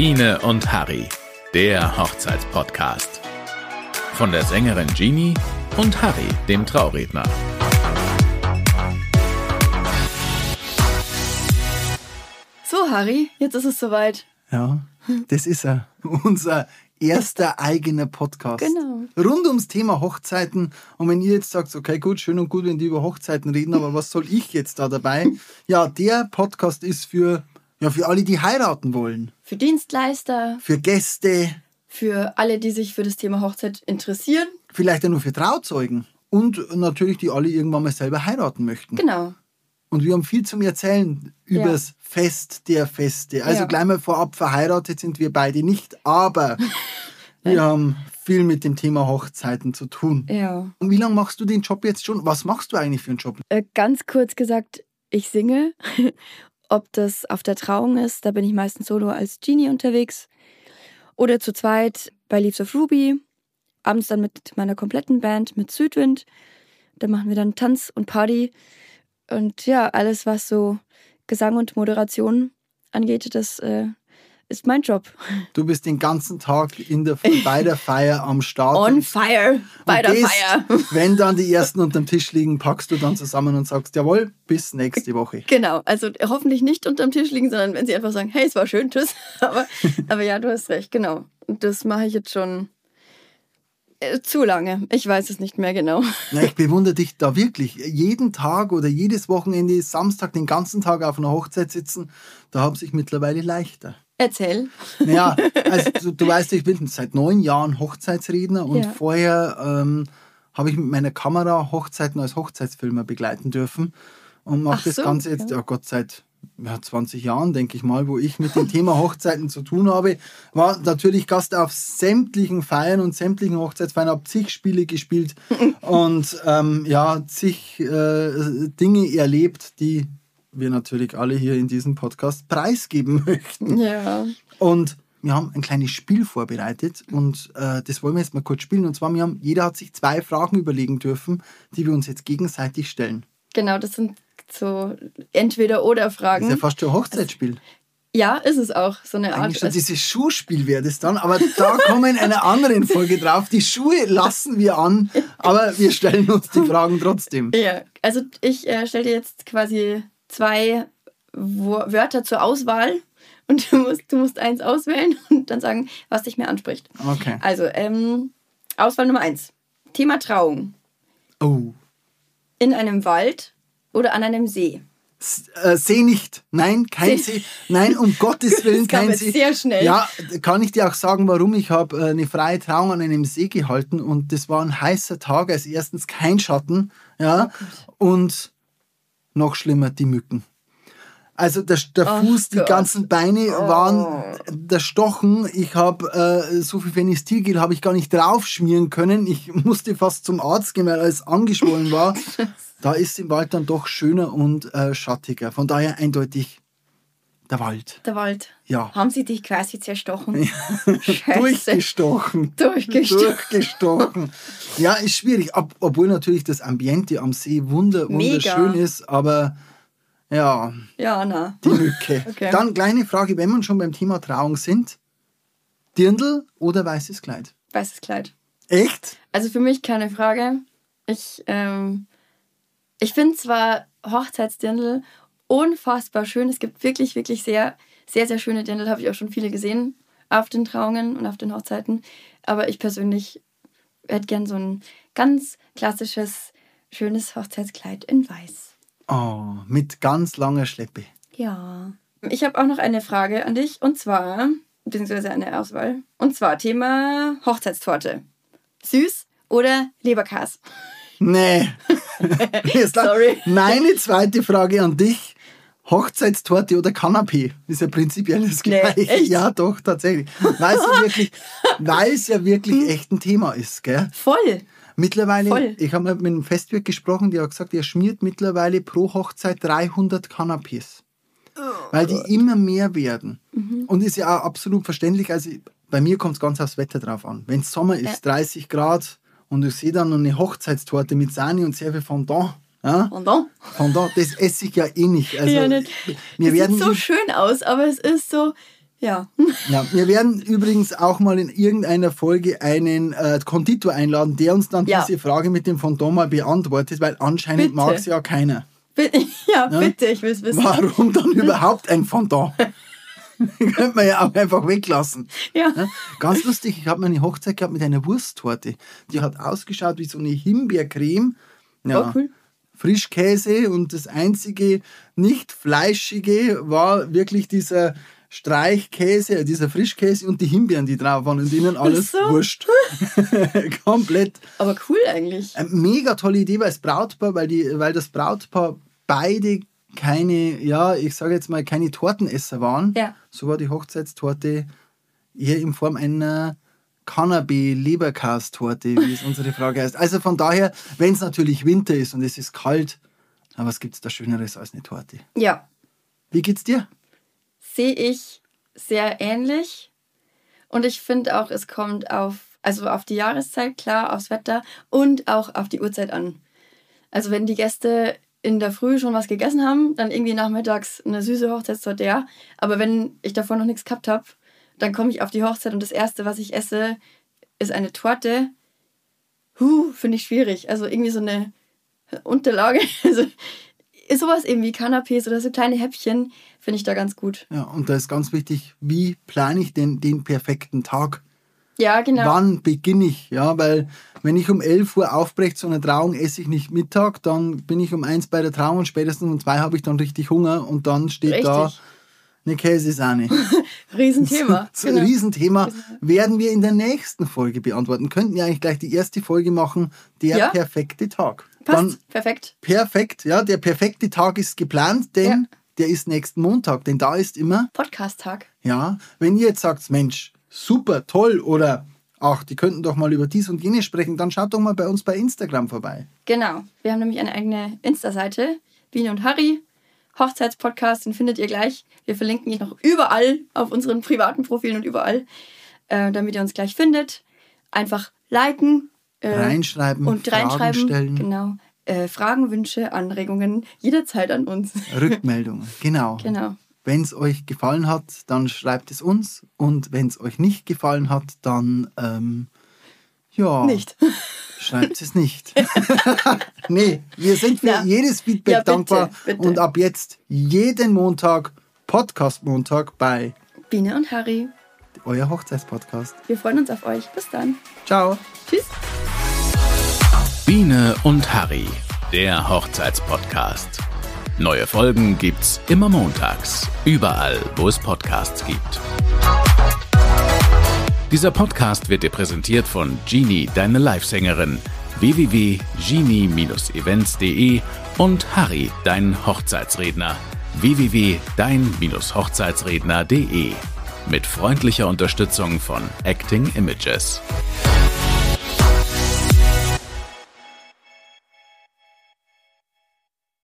Biene und Harry, der Hochzeitspodcast. Von der Sängerin Jeannie und Harry, dem Trauredner. So, Harry, jetzt ist es soweit. Ja, das ist er. Unser erster eigener Podcast. Genau. Rund ums Thema Hochzeiten. Und wenn ihr jetzt sagt, okay, gut, schön und gut, wenn die über Hochzeiten reden, aber was soll ich jetzt da dabei? Ja, der Podcast ist für, ja, für alle, die heiraten wollen. Für Dienstleister, Für Gäste, für alle, die sich für das Thema Hochzeit interessieren. vielleicht auch nur für Trauzeugen. Und natürlich, die alle irgendwann mal selber heiraten möchten. Genau. Und wir haben viel zum Erzählen Ja. übers Fest der Feste. Also Ja. gleich mal vorab verheiratet sind wir beide nicht, aber wir haben viel mit dem Thema Hochzeiten zu tun. Ja. Und wie lange machst du den Job jetzt schon? Was machst du eigentlich für einen Job? Äh, ganz kurz gesagt, ich singe. Ob das auf der Trauung ist, da bin ich meistens solo als Genie unterwegs. Oder zu zweit bei Leaves of Ruby. Abends dann mit meiner kompletten Band, mit Südwind. Da machen wir dann Tanz und Party. Und ja, alles, was so Gesang und Moderation angeht, das äh, ist mein Job. Du bist den ganzen Tag in der, bei der Feier am Start. On fire, bei der gehst, Feier. Wenn dann die ersten unterm Tisch liegen, packst du dann zusammen und sagst, jawohl, bis nächste Woche. Genau, also hoffentlich nicht unterm Tisch liegen, sondern wenn sie einfach sagen, hey, es war schön, tschüss. Aber, aber ja, du hast recht, genau. Und das mache ich jetzt schon äh, zu lange. Ich weiß es nicht mehr genau. Na, ich bewundere dich da wirklich. Jeden Tag oder jedes Wochenende, Samstag, den ganzen Tag auf einer Hochzeit sitzen, da habe ich mittlerweile leichter. Erzähl. Naja, also du, du weißt, ich bin seit neun Jahren Hochzeitsredner und Ja. vorher ähm, habe ich mit meiner Kamera Hochzeiten als Hochzeitsfilmer begleiten dürfen und mache Ach das so, Ganze jetzt, ja. ja Gott, seit ja, 20 Jahren, denke ich mal, wo ich mit dem Thema Hochzeiten zu tun habe. War natürlich Gast auf sämtlichen Feiern und sämtlichen Hochzeitsfeiern, habe zig Spiele gespielt und ähm, ja, zig äh, Dinge erlebt, die wir natürlich alle hier in diesem Podcast preisgeben möchten. Ja. Und wir haben ein kleines Spiel vorbereitet und äh, das wollen wir jetzt mal kurz spielen. Und zwar, wir haben, jeder hat sich zwei Fragen überlegen dürfen, die wir uns jetzt gegenseitig stellen. Genau, das sind so Entweder-Oder-Fragen. Das ist ja fast schon ein Hochzeitsspiel. Ja, ist es auch. So eine Art. Eigentlich schon dieses Schuhspiel wäre das dann, aber da kommen wir in einer anderen Folge drauf. Die Schuhe lassen wir an, aber wir stellen uns die Fragen trotzdem. Ja, also ich äh, stelle dir jetzt quasi zwei Wörter zur Auswahl und du musst, du musst eins auswählen und dann sagen, was dich mehr anspricht. Okay. Also, ähm, Auswahl Nummer eins. Thema Trauung. Oh. In einem Wald oder an einem See? S- Äh, See nicht. Nein, kein See- See. Nein, um Gottes Willen Das kein See. sehr schnell. Ja, kann ich dir auch sagen, warum. Ich habe äh, eine freie Trauung an einem See gehalten und das war ein heißer Tag. Also erstens kein Schatten, ja, und noch schlimmer die Mücken. Also der, der Oh Fuß, die Gott. ganzen Beine waren der Stochen. Ich habe äh, so viel Phenestilgel habe ich gar nicht draufschmieren können. Ich musste fast zum Arzt gehen, weil alles angeschwollen war. da ist im Wald dann doch schöner und äh, schattiger. Von daher eindeutig der Wald. Der Wald. Ja. Haben sie dich quasi zerstochen? Durchgestochen. Durchgestochen. Durchgestochen. Ja, ist schwierig. Ob, obwohl natürlich das Ambiente am See wunder, Mega. wunderschön ist, aber ja, Ja, na. die Mücke. Okay. Dann kleine Frage, wenn wir schon beim Thema Trauung sind. Dirndl oder weißes Kleid? Weißes Kleid. Echt? Also für mich keine Frage. Ich, ähm, ich finde zwar Hochzeitsdirndl unfassbar schön. Es gibt wirklich, wirklich sehr, sehr, sehr schöne Dirndl. Habe ich auch schon viele gesehen auf den Trauungen und auf den Hochzeiten. Aber ich persönlich hätte gern so ein ganz klassisches, schönes Hochzeitskleid in Weiß. Oh, mit ganz langer Schleppe. Ja. Ich habe auch noch eine Frage an dich und zwar, beziehungsweise eine Auswahl. Und zwar Thema Hochzeitstorte. Süß oder Leberkas? Nee. Sorry. Meine zweite Frage an dich. Hochzeitstorte oder Kanapé? Ist ja prinzipiell das Nee, Gleiche. echt? Ja, doch, tatsächlich. Weil es ja wirklich, weil es ja wirklich echt ein Thema ist, gell? Voll. Mittlerweile, Voll. ich habe mit einem Festwirt gesprochen, der hat gesagt, er schmiert mittlerweile pro Hochzeit 300 Kanapés. weil die immer mehr werden. Und ist ja auch absolut verständlich. Also bei mir kommt es ganz aufs Wetter drauf an. Wenn es Sommer ist, 30 Grad und ich sehe dann noch eine Hochzeitstorte mit Sahne und sehr viel Fondant. Ja? Dann? Fondant, das esse ich ja eh nicht. Also, ja, nicht. Wir das werden sieht so schön aus, aber es ist so Ja. Ja, wir werden übrigens auch mal in irgendeiner Folge einen äh, Konditor einladen, der uns dann Ja. diese Frage mit dem Fondant mal beantwortet, weil anscheinend mag es ja keiner. Bitte, ja, bitte, ich will es wissen. Warum dann überhaupt ein Fondant? Könnte man ja auch einfach weglassen. Ja. Ja, ganz lustig, ich habe meine Hochzeit gehabt mit einer Wursttorte. Die hat ausgeschaut wie so eine Himbeercreme. Ja, Oh, cool. Frischkäse und das einzige nicht fleischige war wirklich dieser Streichkäse, dieser Frischkäse und die Himbeeren, die drauf waren und innen alles so. wurscht. Komplett. Aber cool eigentlich. Eine mega tolle Idee, weil das Brautpaar, weil, die, weil das Brautpaar beide keine, ja, ich sage jetzt mal, keine Tortenesser waren. Ja. So war die Hochzeitstorte eher in Form einer Cannabis-Leberkas-Torte, wie es unsere Frage heißt. Also von daher, wenn es natürlich Winter ist und es ist kalt, aber was gibt es da Schöneres als eine Torte? Ja, Wie geht's dir? sehe ich sehr ähnlich. Und ich finde auch, es kommt auf, also auf die Jahreszeit, klar, aufs Wetter und auch auf die Uhrzeit an. Also wenn die Gäste in der Früh schon was gegessen haben, dann irgendwie nachmittags eine süße Hochzeitstorte, ja. Aber wenn ich davor noch nichts gehabt habe, dann komme ich auf die Hochzeit und das Erste, was ich esse, ist eine Torte. Huh, finde ich schwierig. Also irgendwie so eine Unterlage. Also ist sowas eben wie Canapés oder so kleine Häppchen, finde ich da ganz gut. Ja, und da ist ganz wichtig, wie plane ich denn den perfekten Tag? Ja, genau. Wann beginne ich? Ja, weil wenn ich um 11 Uhr aufbreche zu einer Trauung, esse ich nicht Mittag, dann bin ich um 1 bei der Trauung und spätestens um 2 habe ich dann richtig Hunger und dann steht da Richtig. Eine Käsesahne. Riesenthema. So ein Genau. Riesenthema werden wir in der nächsten Folge beantworten. Könnten wir eigentlich gleich die erste Folge machen, der Ja. perfekte Tag. Passt. Dann Perfekt. perfekt, ja, der perfekte Tag ist geplant, denn Ja. der ist nächsten Montag, denn da ist immer Podcast-Tag. ja, wenn ihr jetzt sagt, Mensch, super, toll oder ach, die könnten doch mal über dies und jenes sprechen, dann schaut doch mal bei uns bei Instagram vorbei. Genau. Wir haben nämlich eine eigene Insta-Seite. Biene und Harry. Hochzeitspodcast, den findet ihr gleich. Wir verlinken ihn noch überall auf unseren privaten Profilen und überall, äh, damit ihr uns gleich findet. Einfach liken. Äh, Reinschreiben, und Fragen reinschreiben. stellen. Genau. Äh, Fragen, Wünsche, Anregungen jederzeit an uns. Rückmeldungen, genau. genau. Wenn es euch gefallen hat, dann schreibt es uns und wenn es euch nicht gefallen hat, dann ähm, ja, Nicht. schreibt es nicht. nee, wir sind für Ja. jedes Feedback Ja, bitte, dankbar bitte. und ab jetzt jeden Montag Podcast Montag bei Biene und Harry. euer Hochzeitspodcast. Wir freuen uns auf euch. Bis dann. Ciao. Tschüss. Biene und Harry, der Hochzeitspodcast. Neue Folgen gibt's immer montags, überall, wo es Podcasts gibt. Dieser Podcast wird dir präsentiert von Genie, deine Livesängerin, www.genie-events.de und Harry, dein Hochzeitsredner, www.dein-hochzeitsredner.de. Mit freundlicher Unterstützung von Acting Images.